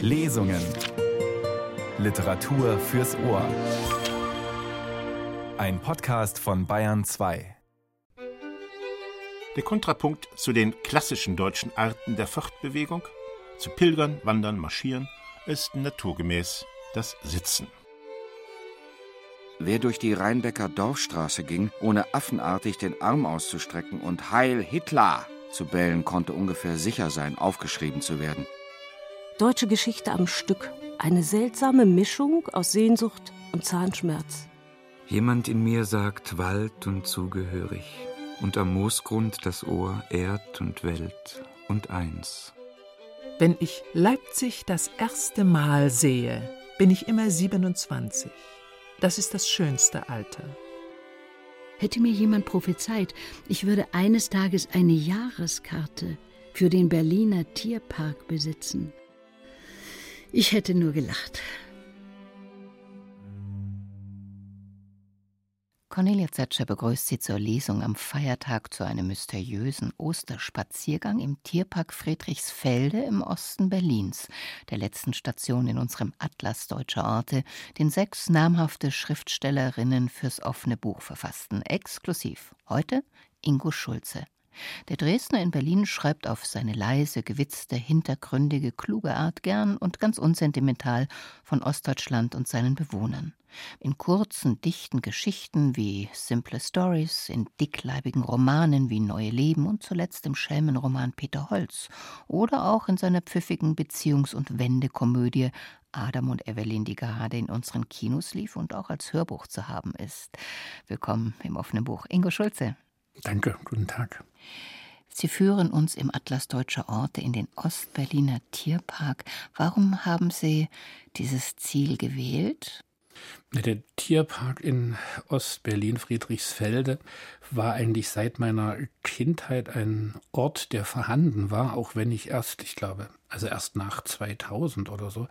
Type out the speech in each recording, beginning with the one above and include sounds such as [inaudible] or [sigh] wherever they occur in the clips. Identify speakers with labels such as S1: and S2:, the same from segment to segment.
S1: Lesungen. Literatur fürs Ohr. Ein Podcast von Bayern 2.
S2: Der Kontrapunkt zu den klassischen deutschen Arten der Fortbewegung, zu Pilgern, Wandern, Marschieren, ist naturgemäß das Sitzen.
S3: Wer durch die Rheinbecker Dorfstraße ging, ohne affenartig den Arm auszustrecken und Heil Hitler zu bellen, konnte ungefähr sicher sein, aufgeschrieben zu werden.
S4: Deutsche Geschichte am Stück. Eine seltsame Mischung aus Sehnsucht und Zahnschmerz.
S5: Jemand in mir sagt Wald und zugehörig, und am Moosgrund das Ohr Erd und Welt und eins.
S6: Wenn ich Leipzig das erste Mal sehe, bin ich immer 27. Das ist das schönste Alter.
S7: Hätte mir jemand prophezeit, ich würde eines Tages eine Jahreskarte für den Berliner Tierpark besitzen. Ich hätte nur gelacht.
S8: Cornelia Zetscher begrüßt Sie zur Lesung am Feiertag zu einem mysteriösen Osterspaziergang im Tierpark Friedrichsfelde im Osten Berlins, der letzten Station in unserem Atlas deutscher Orte, den sechs namhafte Schriftstellerinnen fürs offene Buch verfassten, exklusiv. Heute Ingo Schulze. Der Dresdner in Berlin schreibt auf seine leise, gewitzte, hintergründige, kluge Art gern und ganz unsentimental von Ostdeutschland und seinen Bewohnern. In kurzen, dichten Geschichten wie Simple Stories, in dickleibigen Romanen wie Neue Leben und zuletzt im Schelmenroman Peter Holz oder auch in seiner pfiffigen Beziehungs- und Wendekomödie Adam und Evelyn, die gerade in unseren Kinos lief und auch als Hörbuch zu haben ist. Willkommen im offenen Buch. Ingo Schulze.
S9: Danke, guten Tag.
S8: Sie führen uns im Atlas Deutscher Orte in den Ostberliner Tierpark. Warum haben Sie dieses Ziel gewählt?
S9: Der Tierpark in Ostberlin, Friedrichsfelde, war eigentlich seit meiner Kindheit ein Ort, der vorhanden war, auch wenn ich erst, ich glaube, also erst nach 2000 oder so,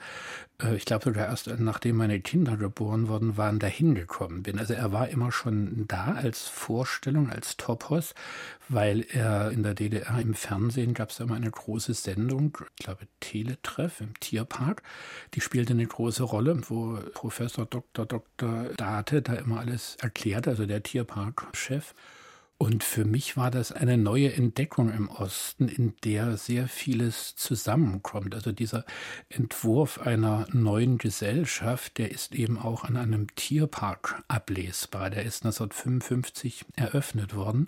S9: äh, ich glaube sogar erst nachdem meine Kinder geboren worden waren, dahin gekommen bin. Also er war immer schon da als Vorstellung, als Topos, weil er in der DDR im Fernsehen gab es immer eine große Sendung, ich glaube Teletreff im Tierpark, die spielte eine große Rolle, wo Professor Dr. Dr. Date da immer alles erklärt, also der Tierparkchef. Und für mich war das eine neue Entdeckung im Osten, in der sehr vieles zusammenkommt. Also dieser Entwurf einer neuen Gesellschaft, der ist eben auch an einem Tierpark ablesbar. Der ist 1955 eröffnet worden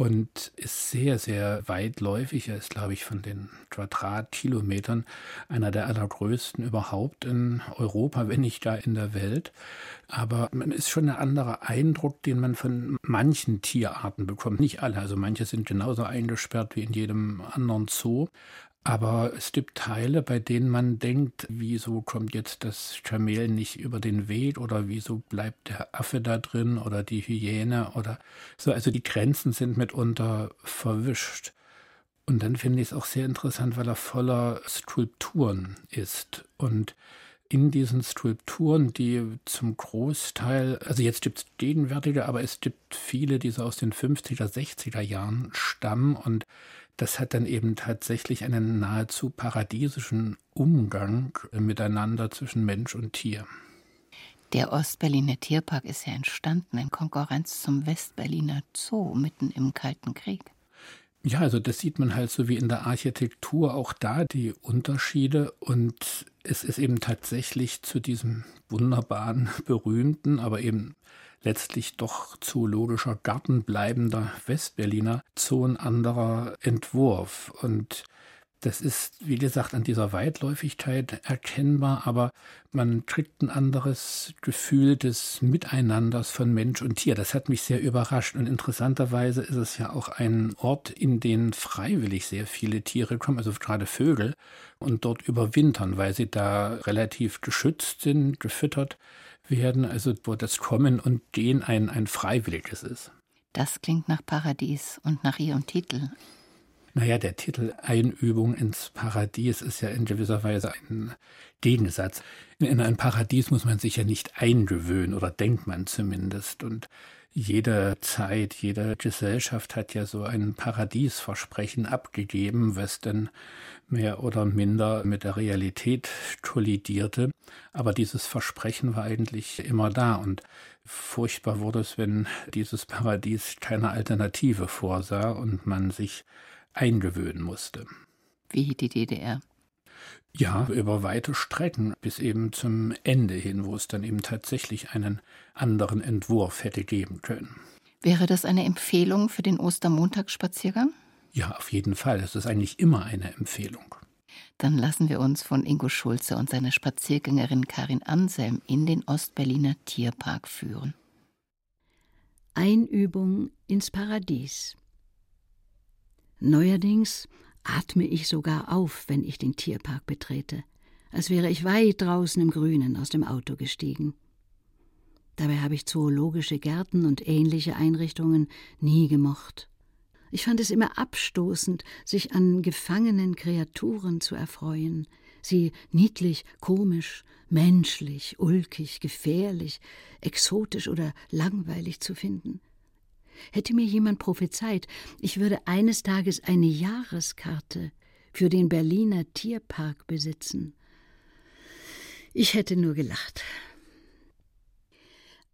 S9: und ist sehr, sehr weitläufig. Er ist, glaube ich, von den Quadratkilometern einer der allergrößten überhaupt in Europa, wenn nicht gar in der Welt. Aber man ist schon ein anderer Eindruck, den man von manchen Tierarten bekommt. Nicht alle, also manche sind genauso eingesperrt wie in jedem anderen Zoo. Aber es gibt Teile, bei denen man denkt, wieso kommt jetzt das Kamel nicht über den Weg oder wieso bleibt der Affe da drin oder die Hyäne oder so. Also die Grenzen sind mitunter verwischt. Und dann finde ich es auch sehr interessant, weil er voller Skulpturen ist. Und in diesen Skulpturen, die zum Großteil, also jetzt gibt es gegenwärtige, aber es gibt viele, die so aus den 50er, 60er Jahren stammen und das hat dann eben tatsächlich einen nahezu paradiesischen Umgang miteinander zwischen Mensch und Tier.
S8: Der Ostberliner Tierpark ist ja entstanden in Konkurrenz zum Westberliner Zoo mitten im Kalten Krieg.
S9: Ja, also das sieht man halt so wie in der Architektur auch da die Unterschiede und es ist eben tatsächlich zu diesem wunderbaren, [laughs] berühmten, aber eben letztlich doch zoologischer Garten bleibender Westberliner Zoo ein anderer Entwurf. Und das ist, wie gesagt, an dieser Weitläufigkeit erkennbar, aber man kriegt ein anderes Gefühl des Miteinanders von Mensch und Tier. Das hat mich sehr überrascht. Und interessanterweise ist es ja auch ein Ort, in den freiwillig sehr viele Tiere kommen, also gerade Vögel, und dort überwintern, weil sie da relativ geschützt sind, gefüttert werden, also wo das Kommen und Gehen ein, ein freiwilliges ist.
S8: Das klingt nach Paradies und nach Ihrem Titel.
S9: Naja, der Titel Einübung ins Paradies ist ja in gewisser Weise ein Gegensatz. In ein Paradies muss man sich ja nicht eingewöhnen, oder denkt man zumindest. Und jede Zeit, jede Gesellschaft hat ja so ein Paradiesversprechen abgegeben, was dann mehr oder minder mit der Realität kollidierte. Aber dieses Versprechen war eigentlich immer da und furchtbar wurde es, wenn dieses Paradies keine Alternative vorsah und man sich eingewöhnen musste.
S8: Wie die DDR.
S9: Ja, über weite Strecken bis eben zum Ende hin, wo es dann eben tatsächlich einen anderen Entwurf hätte geben können.
S8: Wäre das eine Empfehlung für den Ostermontagsspaziergang?
S9: Ja, auf jeden Fall. Es ist eigentlich immer eine Empfehlung.
S8: Dann lassen wir uns von Ingo Schulze und seiner Spaziergängerin Karin Anselm in den Ostberliner Tierpark führen.
S7: Einübung ins Paradies. Neuerdings atme ich sogar auf, wenn ich den Tierpark betrete, als wäre ich weit draußen im Grünen aus dem Auto gestiegen. Dabei habe ich zoologische Gärten und ähnliche Einrichtungen nie gemocht. Ich fand es immer abstoßend, sich an gefangenen Kreaturen zu erfreuen, sie niedlich, komisch, menschlich, ulkig, gefährlich, exotisch oder langweilig zu finden. Hätte mir jemand prophezeit, ich würde eines Tages eine Jahreskarte für den Berliner Tierpark besitzen. Ich hätte nur gelacht.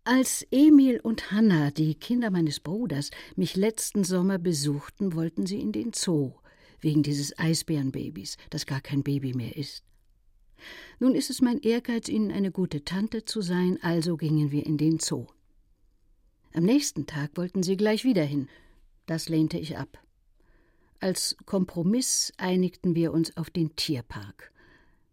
S7: Als Emil und Hanna, die Kinder meines Bruders, mich letzten Sommer besuchten, wollten sie in den Zoo, wegen dieses Eisbärenbabys, das gar kein Baby mehr ist. Nun ist es mein Ehrgeiz, ihnen eine gute Tante zu sein, also gingen wir in den Zoo. Am nächsten Tag wollten sie gleich wieder hin. Das lehnte ich ab. Als Kompromiss einigten wir uns auf den Tierpark.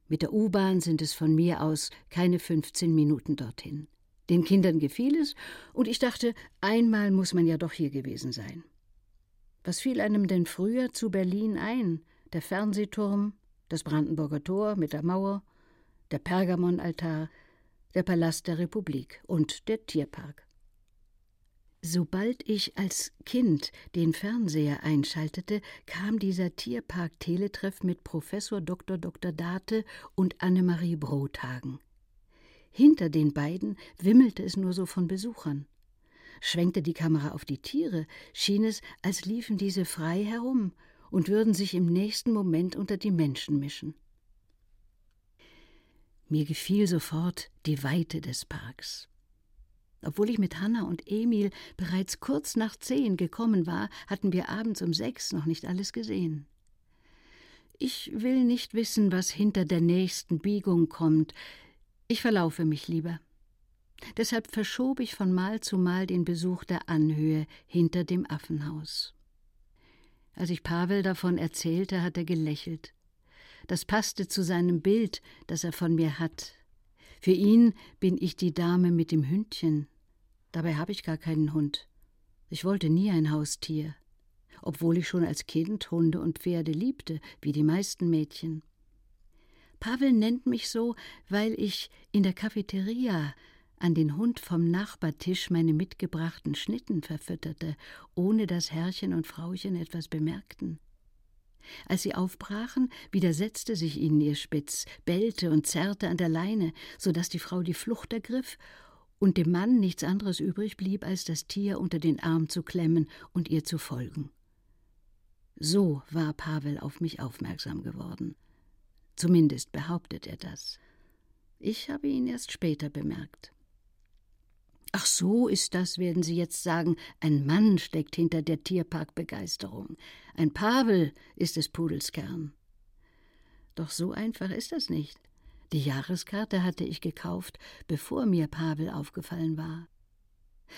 S7: Mit der U-Bahn sind es von mir aus keine 15 Minuten dorthin. Den Kindern gefiel es, und ich dachte, einmal muss man ja doch hier gewesen sein. Was fiel einem denn früher zu Berlin ein? Der Fernsehturm, das Brandenburger Tor mit der Mauer, der Pergamonaltar, der Palast der Republik und der Tierpark. Sobald ich als Kind den Fernseher einschaltete, kam dieser Tierpark-Teletreff mit Professor Dr. Dr. Date und Annemarie Brothagen. Hinter den beiden wimmelte es nur so von Besuchern. Schwenkte die Kamera auf die Tiere, schien es, als liefen diese frei herum und würden sich im nächsten Moment unter die Menschen mischen. Mir gefiel sofort die Weite des Parks. Obwohl ich mit Hanna und Emil bereits kurz nach zehn gekommen war, hatten wir abends um sechs noch nicht alles gesehen. Ich will nicht wissen, was hinter der nächsten Biegung kommt. Ich verlaufe mich lieber. Deshalb verschob ich von Mal zu Mal den Besuch der Anhöhe hinter dem Affenhaus. Als ich Pavel davon erzählte, hat er gelächelt. Das passte zu seinem Bild, das er von mir hat. Für ihn bin ich die Dame mit dem Hündchen, Dabei habe ich gar keinen Hund. Ich wollte nie ein Haustier, obwohl ich schon als Kind Hunde und Pferde liebte, wie die meisten Mädchen. Pavel nennt mich so, weil ich in der Cafeteria an den Hund vom Nachbartisch meine mitgebrachten Schnitten verfütterte, ohne dass Herrchen und Frauchen etwas bemerkten. Als sie aufbrachen, widersetzte sich ihnen ihr Spitz, bellte und zerrte an der Leine, so dass die Frau die Flucht ergriff und dem Mann nichts anderes übrig blieb, als das Tier unter den Arm zu klemmen und ihr zu folgen. So war Pavel auf mich aufmerksam geworden. Zumindest behauptet er das. Ich habe ihn erst später bemerkt. Ach so ist das, werden Sie jetzt sagen. Ein Mann steckt hinter der Tierparkbegeisterung. Ein Pavel ist des Pudels Kern. Doch so einfach ist das nicht. Die Jahreskarte hatte ich gekauft, bevor mir Pavel aufgefallen war.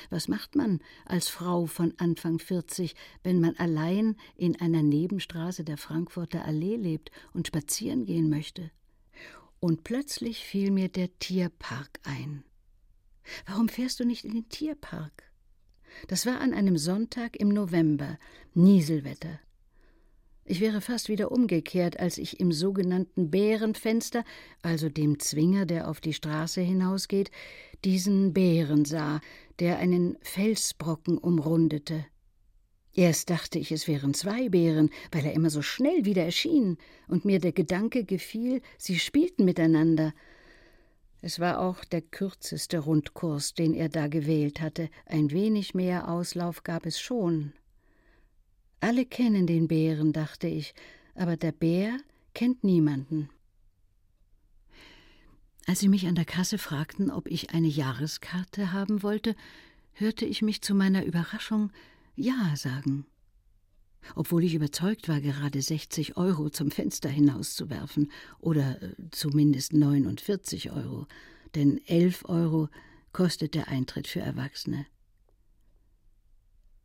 S7: Was macht man als Frau von Anfang 40, wenn man allein in einer Nebenstraße der Frankfurter Allee lebt und spazieren gehen möchte? Und plötzlich fiel mir der Tierpark ein. Warum fährst du nicht in den Tierpark? Das war an einem Sonntag im November, Nieselwetter. Ich wäre fast wieder umgekehrt, als ich im sogenannten Bärenfenster, also dem Zwinger, der auf die Straße hinausgeht, diesen Bären sah, der einen Felsbrocken umrundete. Erst dachte ich, es wären zwei Bären, weil er immer so schnell wieder erschien, und mir der Gedanke gefiel, sie spielten miteinander. Es war auch der kürzeste Rundkurs, den er da gewählt hatte, ein wenig mehr Auslauf gab es schon. Alle kennen den Bären, dachte ich, aber der Bär kennt niemanden. Als sie mich an der Kasse fragten, ob ich eine Jahreskarte haben wollte, hörte ich mich zu meiner Überraschung Ja sagen. Obwohl ich überzeugt war, gerade 60 Euro zum Fenster hinauszuwerfen, oder äh, zumindest 49 Euro, denn 11 Euro kostet der Eintritt für Erwachsene.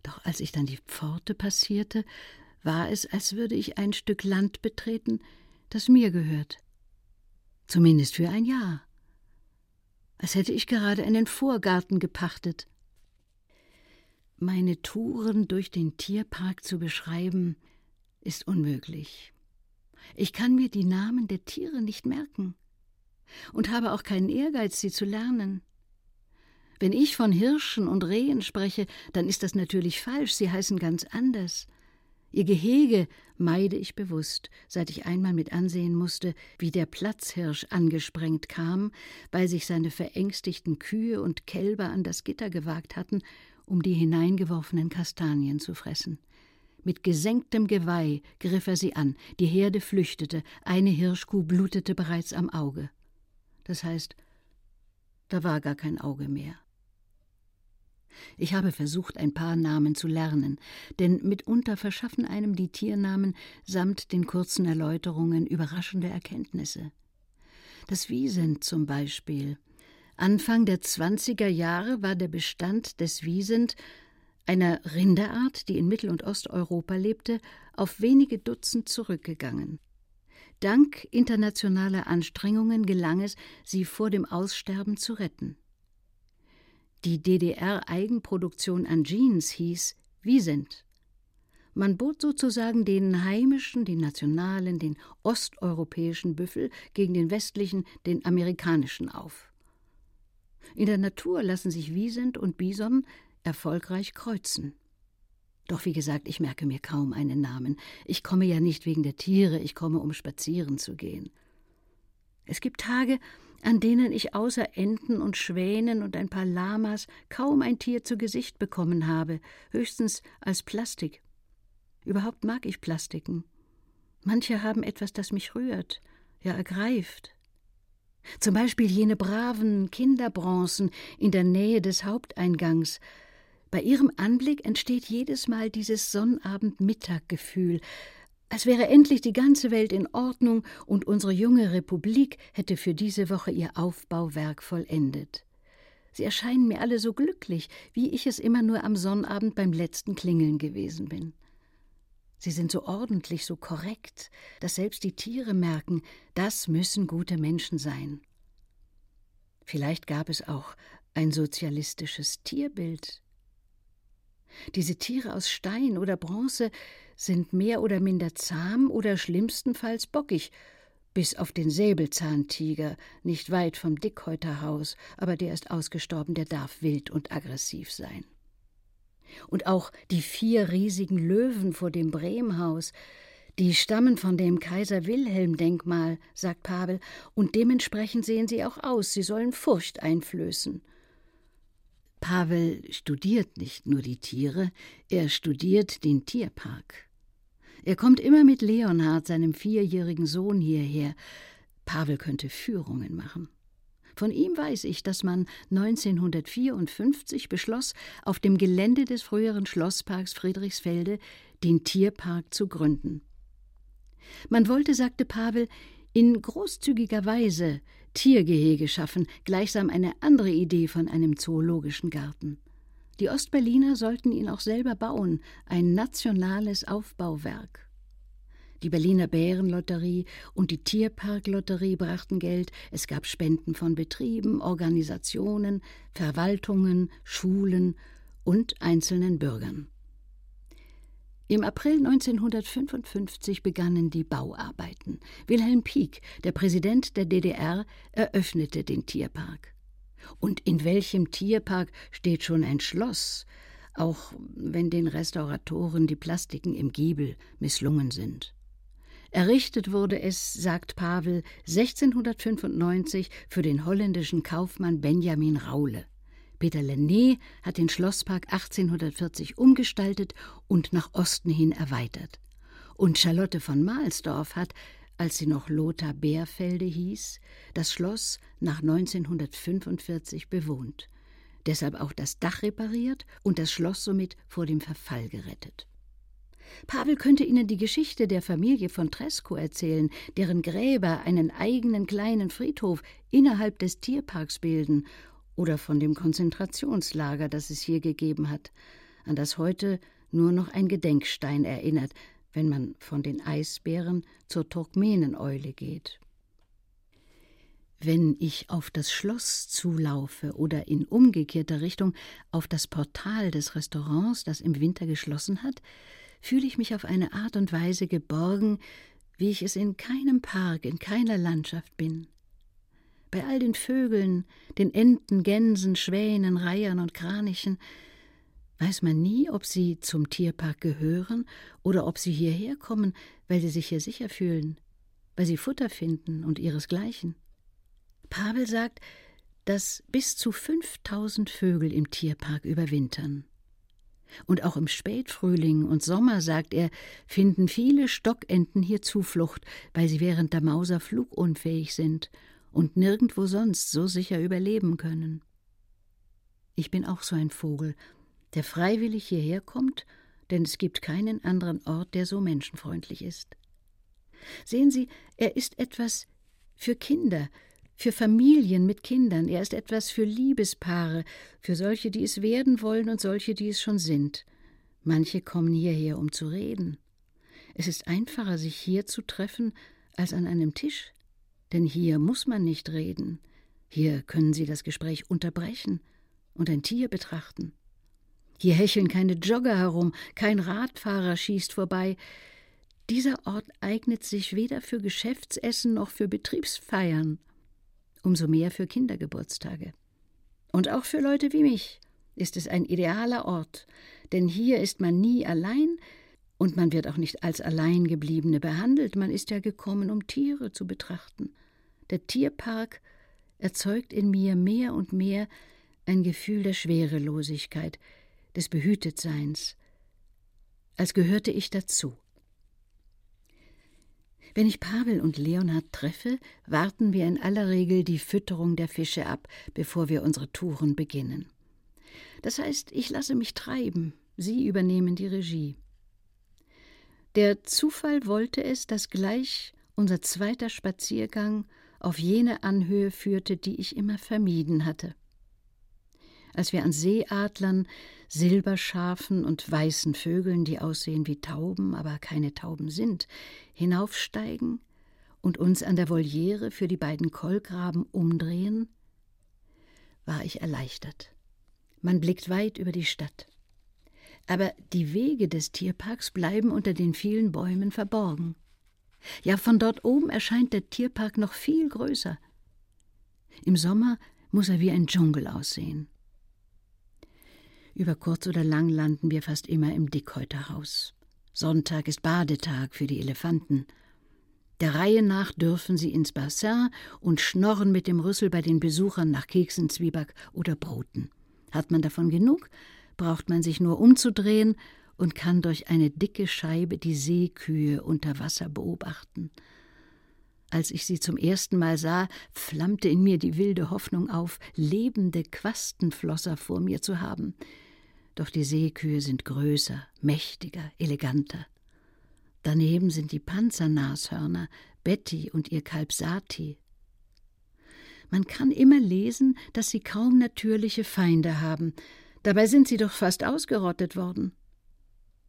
S7: Doch als ich dann die Pforte passierte, war es, als würde ich ein Stück Land betreten, das mir gehört. Zumindest für ein Jahr. Als hätte ich gerade einen Vorgarten gepachtet. Meine Touren durch den Tierpark zu beschreiben, ist unmöglich. Ich kann mir die Namen der Tiere nicht merken und habe auch keinen Ehrgeiz, sie zu lernen. Wenn ich von Hirschen und Rehen spreche, dann ist das natürlich falsch, sie heißen ganz anders. Ihr Gehege meide ich bewusst, seit ich einmal mit ansehen musste, wie der Platzhirsch angesprengt kam, weil sich seine verängstigten Kühe und Kälber an das Gitter gewagt hatten, um die hineingeworfenen Kastanien zu fressen. Mit gesenktem Geweih griff er sie an, die Herde flüchtete, eine Hirschkuh blutete bereits am Auge. Das heißt, da war gar kein Auge mehr. Ich habe versucht, ein paar Namen zu lernen, denn mitunter verschaffen einem die Tiernamen samt den kurzen Erläuterungen überraschende Erkenntnisse. Das Wiesent zum Beispiel. Anfang der 20er Jahre war der Bestand des Wiesent, einer Rinderart, die in Mittel- und Osteuropa lebte, auf wenige Dutzend zurückgegangen. Dank internationaler Anstrengungen gelang es, sie vor dem Aussterben zu retten. Die DDR-Eigenproduktion an Jeans hieß Wiesent. Man bot sozusagen den heimischen, den nationalen, den osteuropäischen Büffel gegen den westlichen, den amerikanischen auf. In der Natur lassen sich Wiesent und Bison erfolgreich kreuzen. Doch wie gesagt, ich merke mir kaum einen Namen. Ich komme ja nicht wegen der Tiere, ich komme, um spazieren zu gehen. Es gibt Tage, an denen ich außer Enten und Schwänen und ein paar Lamas kaum ein Tier zu Gesicht bekommen habe, höchstens als Plastik. Überhaupt mag ich Plastiken. Manche haben etwas, das mich rührt, ja ergreift. Zum Beispiel jene braven Kinderbronzen in der Nähe des Haupteingangs. Bei ihrem Anblick entsteht jedes Mal dieses Sonnabend-Mittag-Gefühl, als wäre endlich die ganze Welt in Ordnung und unsere junge Republik hätte für diese Woche ihr Aufbauwerk vollendet. Sie erscheinen mir alle so glücklich, wie ich es immer nur am Sonnabend beim letzten Klingeln gewesen bin. Sie sind so ordentlich, so korrekt, dass selbst die Tiere merken, das müssen gute Menschen sein. Vielleicht gab es auch ein sozialistisches Tierbild. Diese Tiere aus Stein oder Bronze sind mehr oder minder zahm oder schlimmstenfalls bockig, bis auf den Säbelzahntiger, nicht weit vom Dickhäuterhaus, aber der ist ausgestorben, der darf wild und aggressiv sein. Und auch die vier riesigen Löwen vor dem Bremhaus, die stammen von dem Kaiser Wilhelm Denkmal, sagt Pavel, und dementsprechend sehen sie auch aus, sie sollen Furcht einflößen. Pavel studiert nicht nur die Tiere, er studiert den Tierpark. Er kommt immer mit Leonhard, seinem vierjährigen Sohn, hierher. Pavel könnte Führungen machen. Von ihm weiß ich, dass man 1954 beschloss, auf dem Gelände des früheren Schlossparks Friedrichsfelde den Tierpark zu gründen. Man wollte, sagte Pavel, in großzügiger Weise Tiergehege schaffen, gleichsam eine andere Idee von einem zoologischen Garten. Die Ostberliner sollten ihn auch selber bauen, ein nationales Aufbauwerk. Die Berliner Bärenlotterie und die Tierparklotterie brachten Geld, es gab Spenden von Betrieben, Organisationen, Verwaltungen, Schulen und einzelnen Bürgern. Im April 1955 begannen die Bauarbeiten. Wilhelm Pieck, der Präsident der DDR, eröffnete den Tierpark. Und in welchem Tierpark steht schon ein Schloss? auch wenn den Restauratoren die Plastiken im Giebel misslungen sind. Errichtet wurde es, sagt Pavel, 1695 für den holländischen Kaufmann Benjamin Raule. Peter Lenné hat den Schlosspark 1840 umgestaltet und nach Osten hin erweitert. Und Charlotte von Mahlsdorf hat, als sie noch Lothar Bärfelde hieß, das Schloss nach 1945 bewohnt. Deshalb auch das Dach repariert und das Schloss somit vor dem Verfall gerettet. Pavel könnte Ihnen die Geschichte der Familie von Tresco erzählen, deren Gräber einen eigenen kleinen Friedhof innerhalb des Tierparks bilden, oder von dem Konzentrationslager, das es hier gegeben hat, an das heute nur noch ein Gedenkstein erinnert, wenn man von den Eisbären zur Turkmeneneule geht. Wenn ich auf das Schloss zulaufe oder in umgekehrter Richtung auf das Portal des Restaurants, das im Winter geschlossen hat, fühle ich mich auf eine Art und Weise geborgen, wie ich es in keinem Park, in keiner Landschaft bin. Bei all den Vögeln, den Enten, Gänsen, Schwänen, Reihern und Kranichen, weiß man nie, ob sie zum Tierpark gehören oder ob sie hierher kommen, weil sie sich hier sicher fühlen, weil sie Futter finden und ihresgleichen. Pavel sagt, dass bis zu 5000 Vögel im Tierpark überwintern. Und auch im Spätfrühling und Sommer, sagt er, finden viele Stockenten hier Zuflucht, weil sie während der Mauser flugunfähig sind und nirgendwo sonst so sicher überleben können. Ich bin auch so ein Vogel, der freiwillig hierher kommt, denn es gibt keinen anderen Ort, der so menschenfreundlich ist. Sehen Sie, er ist etwas für Kinder, für Familien mit Kindern, er ist etwas für Liebespaare, für solche, die es werden wollen und solche, die es schon sind. Manche kommen hierher, um zu reden. Es ist einfacher, sich hier zu treffen, als an einem Tisch, denn hier muss man nicht reden, hier können Sie das Gespräch unterbrechen und ein Tier betrachten. Hier hecheln keine Jogger herum, kein Radfahrer schießt vorbei. Dieser Ort eignet sich weder für Geschäftsessen noch für Betriebsfeiern umso mehr für Kindergeburtstage. Und auch für Leute wie mich ist es ein idealer Ort, denn hier ist man nie allein und man wird auch nicht als Alleingebliebene behandelt, man ist ja gekommen, um Tiere zu betrachten. Der Tierpark erzeugt in mir mehr und mehr ein Gefühl der Schwerelosigkeit, des Behütetseins, als gehörte ich dazu. Wenn ich Pavel und Leonhard treffe, warten wir in aller Regel die Fütterung der Fische ab, bevor wir unsere Touren beginnen. Das heißt, ich lasse mich treiben, sie übernehmen die Regie. Der Zufall wollte es, dass gleich unser zweiter Spaziergang auf jene Anhöhe führte, die ich immer vermieden hatte. Als wir an Seeadlern, Silberschafen und weißen Vögeln, die aussehen wie Tauben, aber keine Tauben sind, hinaufsteigen und uns an der Voliere für die beiden Kolkraben umdrehen, war ich erleichtert. Man blickt weit über die Stadt. Aber die Wege des Tierparks bleiben unter den vielen Bäumen verborgen. Ja, von dort oben erscheint der Tierpark noch viel größer. Im Sommer muss er wie ein Dschungel aussehen. Über kurz oder lang landen wir fast immer im Dickhäuterhaus. Sonntag ist Badetag für die Elefanten. Der Reihe nach dürfen sie ins Bassin und schnorren mit dem Rüssel bei den Besuchern nach Keksen, Zwieback oder Broten. Hat man davon genug, braucht man sich nur umzudrehen und kann durch eine dicke Scheibe die Seekühe unter Wasser beobachten. Als ich sie zum ersten Mal sah, flammte in mir die wilde Hoffnung auf, lebende Quastenflosser vor mir zu haben. Doch die Seekühe sind größer, mächtiger, eleganter. Daneben sind die Panzernashörner, Betty und ihr Kalb Sati. Man kann immer lesen, dass sie kaum natürliche Feinde haben, dabei sind sie doch fast ausgerottet worden.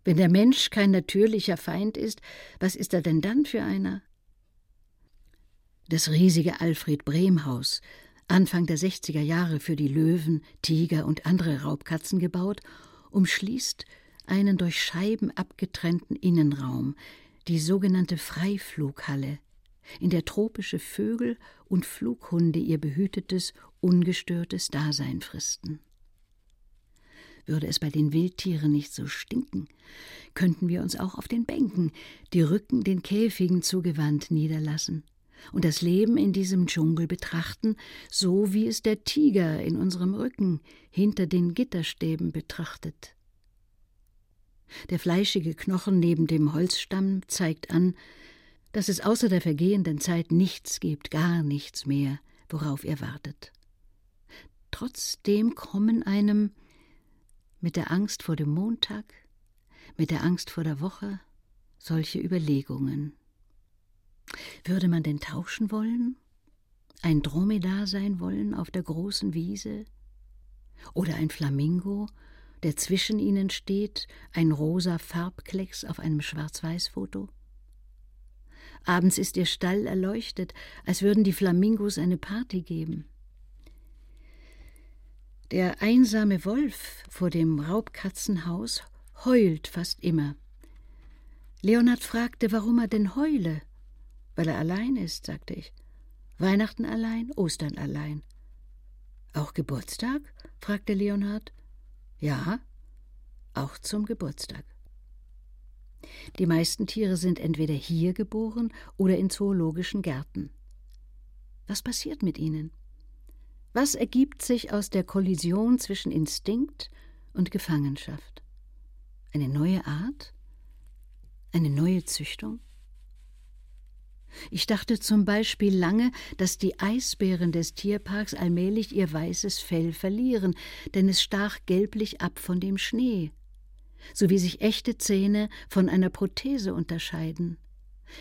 S7: Wenn der Mensch kein natürlicher Feind ist, was ist er denn dann für einer? Das riesige Alfred Brehm Haus, Anfang der 60er Jahre für die Löwen, Tiger und andere Raubkatzen gebaut, umschließt einen durch Scheiben abgetrennten Innenraum, die sogenannte Freiflughalle, in der tropische Vögel und Flughunde ihr behütetes, ungestörtes Dasein fristen. Würde es bei den Wildtieren nicht so stinken, könnten wir uns auch auf den Bänken, die Rücken den Käfigen zugewandt, niederlassen und das Leben in diesem Dschungel betrachten, so wie es der Tiger in unserem Rücken hinter den Gitterstäben betrachtet. Der fleischige Knochen neben dem Holzstamm zeigt an, dass es außer der vergehenden Zeit nichts gibt, gar nichts mehr, worauf er wartet. Trotzdem kommen einem mit der Angst vor dem Montag, mit der Angst vor der Woche solche Überlegungen. Würde man denn tauschen wollen? Ein Dromedar sein wollen auf der großen Wiese? Oder ein Flamingo, der zwischen ihnen steht, ein rosa Farbklecks auf einem Schwarz-Weiß-Foto? Abends ist ihr Stall erleuchtet, als würden die Flamingos eine Party geben. Der einsame Wolf vor dem Raubkatzenhaus heult fast immer. Leonhard fragte, warum er denn heule. Weil er allein ist, sagte ich. Weihnachten allein, Ostern allein. Auch Geburtstag? fragte Leonhard. Ja, auch zum Geburtstag. Die meisten Tiere sind entweder hier geboren oder in zoologischen Gärten. Was passiert mit ihnen? Was ergibt sich aus der Kollision zwischen Instinkt und Gefangenschaft? Eine neue Art? Eine neue Züchtung? Ich dachte zum Beispiel lange, dass die Eisbären des Tierparks allmählich ihr weißes Fell verlieren, denn es stach gelblich ab von dem Schnee, so wie sich echte Zähne von einer Prothese unterscheiden.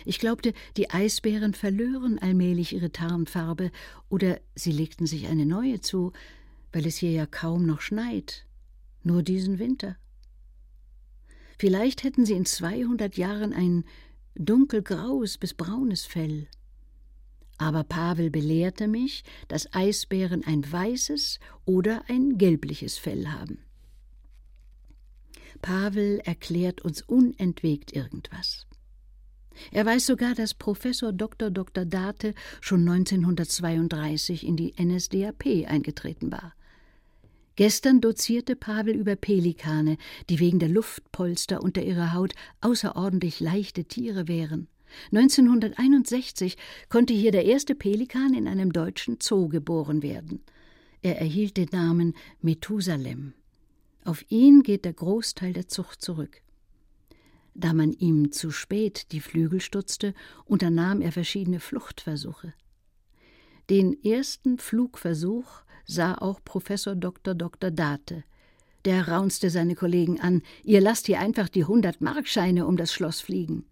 S7: Ich glaubte, die Eisbären verlören allmählich ihre Tarnfarbe, oder sie legten sich eine neue zu, weil es hier ja kaum noch schneit, nur diesen Winter. Vielleicht hätten sie in zweihundert Jahren ein dunkelgraues bis braunes Fell. Aber Pavel belehrte mich, dass Eisbären ein weißes oder ein gelbliches Fell haben. Pavel erklärt uns unentwegt irgendwas. Er weiß sogar, dass Professor Dr. Dr. Date schon 1932 in die NSDAP eingetreten war. Gestern dozierte Pavel über Pelikane, die wegen der Luftpolster unter ihrer Haut außerordentlich leichte Tiere wären. 1961 konnte hier der erste Pelikan in einem deutschen Zoo geboren werden. Er erhielt den Namen Methusalem. Auf ihn geht der Großteil der Zucht zurück. Da man ihm zu spät die Flügel stutzte, unternahm er verschiedene Fluchtversuche. Den ersten Flugversuch sah auch Professor Dr. Dr. Date. Der raunzte seine Kollegen an: Ihr lasst hier einfach die hundert Markscheine um das Schloss fliegen.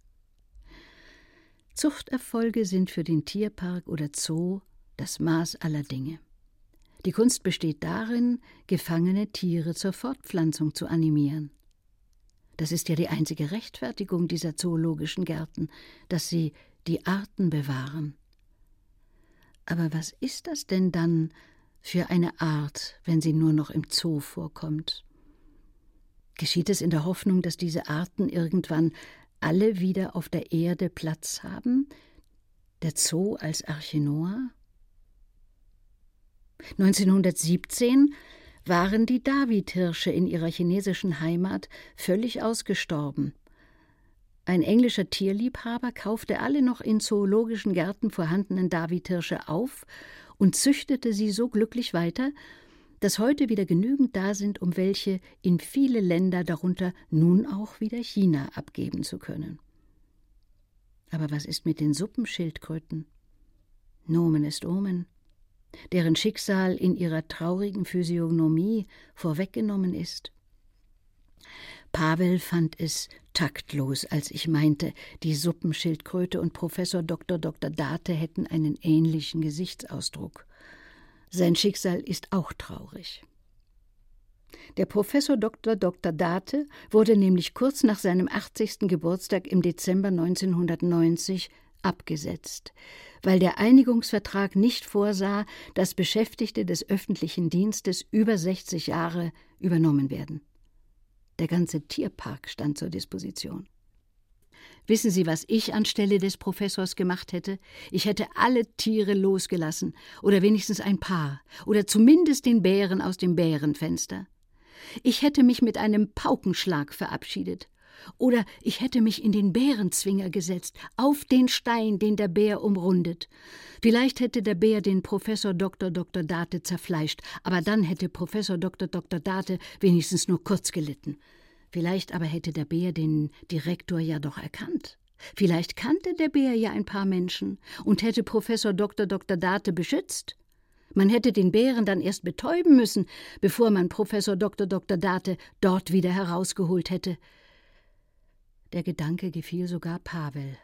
S7: Zuchterfolge sind für den Tierpark oder Zoo das Maß aller Dinge. Die Kunst besteht darin, gefangene Tiere zur Fortpflanzung zu animieren. Das ist ja die einzige Rechtfertigung dieser zoologischen Gärten, dass sie die Arten bewahren. Aber was ist das denn dann für eine Art, wenn sie nur noch im Zoo vorkommt? Geschieht es in der Hoffnung, dass diese Arten irgendwann alle wieder auf der Erde Platz haben? Der Zoo als Arche Noah? 1917 waren die Davidhirsche in ihrer chinesischen Heimat völlig ausgestorben. Ein englischer Tierliebhaber kaufte alle noch in zoologischen Gärten vorhandenen Davidhirsche auf und züchtete sie so glücklich weiter, dass heute wieder genügend da sind, um welche in viele Länder, darunter nun auch wieder China, abgeben zu können. Aber was ist mit den Suppenschildkröten? Nomen ist Omen deren Schicksal in ihrer traurigen Physiognomie vorweggenommen ist. Pavel fand es taktlos, als ich meinte, die Suppenschildkröte und Professor Dr. Dr. Date hätten einen ähnlichen Gesichtsausdruck. Sein Schicksal ist auch traurig. Der Professor Dr. Dr. Date wurde nämlich kurz nach seinem 80. Geburtstag im Dezember 1990 abgesetzt, weil der Einigungsvertrag nicht vorsah, dass Beschäftigte des öffentlichen Dienstes über 60 Jahre übernommen werden. Der ganze Tierpark stand zur Disposition. Wissen Sie, was ich anstelle des Professors gemacht hätte? Ich hätte alle Tiere losgelassen, oder wenigstens ein paar, oder zumindest den Bären aus dem Bärenfenster. Ich hätte mich mit einem Paukenschlag verabschiedet. Oder ich hätte mich in den Bärenzwinger gesetzt, auf den Stein, den der Bär umrundet. Vielleicht hätte der Bär den Professor Dr. Dr. Date zerfleischt, aber dann hätte Professor Dr. Dr. Date wenigstens nur kurz gelitten. Vielleicht aber hätte der Bär den Direktor ja doch erkannt. Vielleicht kannte der Bär ja ein paar Menschen und hätte Professor Dr. Dr. Date beschützt. Man hätte den Bären dann erst betäuben müssen, bevor man Professor Dr. Dr. Date dort wieder herausgeholt hätte. Der Gedanke gefiel sogar Pavel.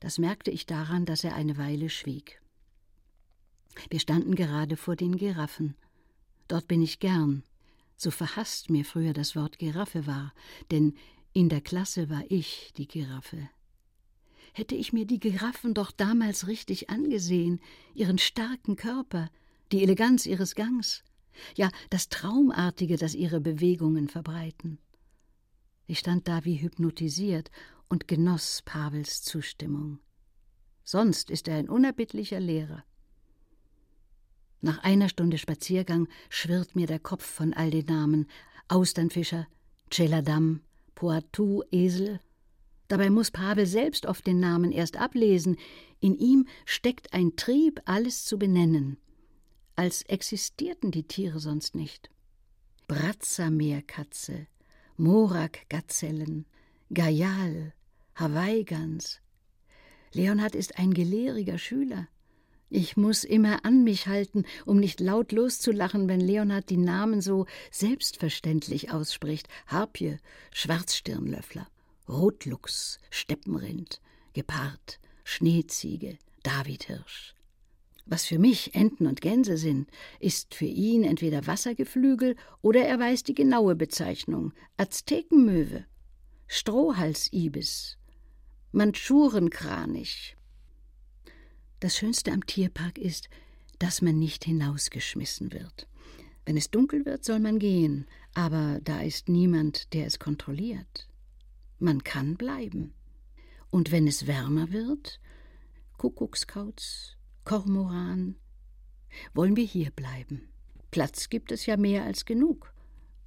S7: Das merkte ich daran, dass er eine Weile schwieg. Wir standen gerade vor den Giraffen. Dort bin ich gern, so verhasst mir früher das Wort Giraffe war, denn in der Klasse war ich die Giraffe. Hätte ich mir die Giraffen doch damals richtig angesehen, ihren starken Körper, die Eleganz ihres Gangs, ja das Traumartige, das ihre Bewegungen verbreiten. Ich stand da wie hypnotisiert und genoss Pavels Zustimmung. Sonst ist er ein unerbittlicher Lehrer. Nach einer Stunde Spaziergang schwirrt mir der Kopf von all den Namen Austernfischer, Celadam, Poitou, Esel. Dabei muss Pavel selbst oft den Namen erst ablesen. In ihm steckt ein Trieb, alles zu benennen als existierten die Tiere sonst nicht. Bratzameerkatze, Morak-Gazellen, Gayal, Hawaii-Gans. Leonhard ist ein gelehriger Schüler. Ich muss immer an mich halten, um nicht laut loszulachen, wenn Leonhard die Namen so selbstverständlich ausspricht. Harpie, Schwarzstirnlöffler, Rotluchs, Steppenrind, Gepard, Schneeziege, Davidhirsch. Was für mich Enten und Gänse sind, ist für ihn entweder Wassergeflügel oder er weiß die genaue Bezeichnung Aztekenmöwe, Strohhalsibis, Mandschurenkranich. Das Schönste am Tierpark ist, dass man nicht hinausgeschmissen wird. Wenn es dunkel wird, soll man gehen, aber da ist niemand, der es kontrolliert. Man kann bleiben. Und wenn es wärmer wird, Kuckuckskauz, Kormoran. Wollen wir hier bleiben? Platz gibt es ja mehr als genug.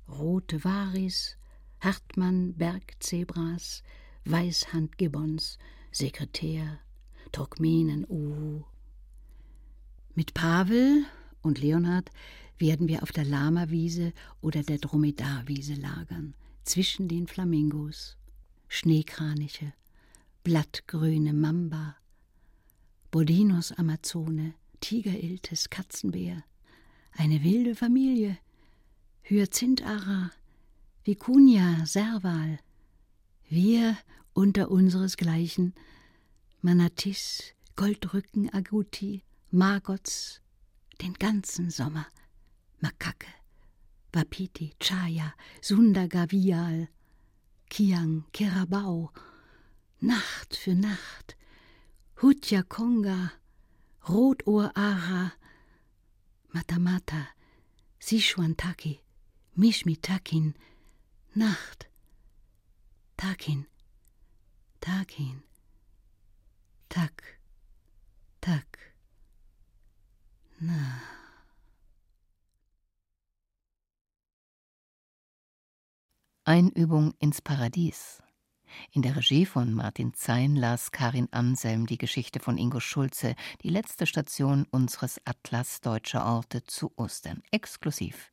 S7: Rote Varis, Hartmann, Bergzebras, Weißhandgibbons, Sekretär, Turkmenen, Uhu. Mit Pavel und Leonhard werden wir auf der Lama-Wiese oder der Dromedarwiese lagern, zwischen den Flamingos, Schneekraniche, blattgrüne Mamba, Bodinos Amazone, Tigeriltes, Katzenbär, eine wilde Familie, Hyazintara, Vicunia, Serval, wir unter unseresgleichen, Manatis, Goldrücken, Aguti, Margots, den ganzen Sommer, Makake, Wapiti, Chaya, Sundagavial, Kiang, Kerabau, Nacht für Nacht, Hutjakonga, Rotohr-Ara, Matamata, Sichuan-Taki, Mishmi-Takin, Nacht, Takin, Takin, Tak, Tak, na.
S8: Einübung ins Paradies in der Regie von Martin Zein las Karin Anselm die Geschichte von Ingo Schulze, die letzte Station unseres Atlas Deutscher Orte zu Ostern, exklusiv.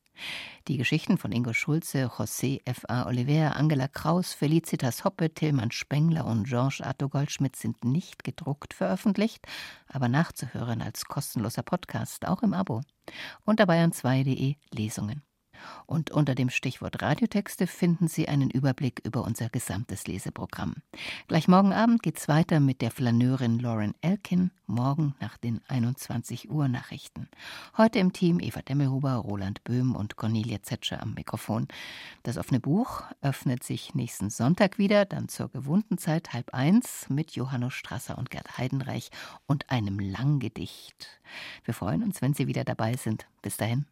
S8: Die Geschichten von Ingo Schulze, José F.A. Oliver, Angela Kraus, Felicitas Hoppe, Tillmann Spengler und Georges Arthur Goldschmidt sind nicht gedruckt veröffentlicht, aber nachzuhören als kostenloser Podcast, auch im Abo. Unter bayern2.de Lesungen. Und unter dem Stichwort Radiotexte finden Sie einen Überblick über unser gesamtes Leseprogramm. Gleich morgen Abend geht's weiter mit der Flaneurin Lauren Elkin, morgen nach den 21 Uhr Nachrichten. Heute im Team Eva Demmelhuber, Roland Böhm und Cornelia Zetscher am Mikrofon. Das offene Buch öffnet sich nächsten Sonntag wieder, dann zur gewohnten Zeit halb eins mit Johannes Strasser und Gerd Heidenreich und einem Langgedicht. Wir freuen uns, wenn Sie wieder dabei sind. Bis dahin.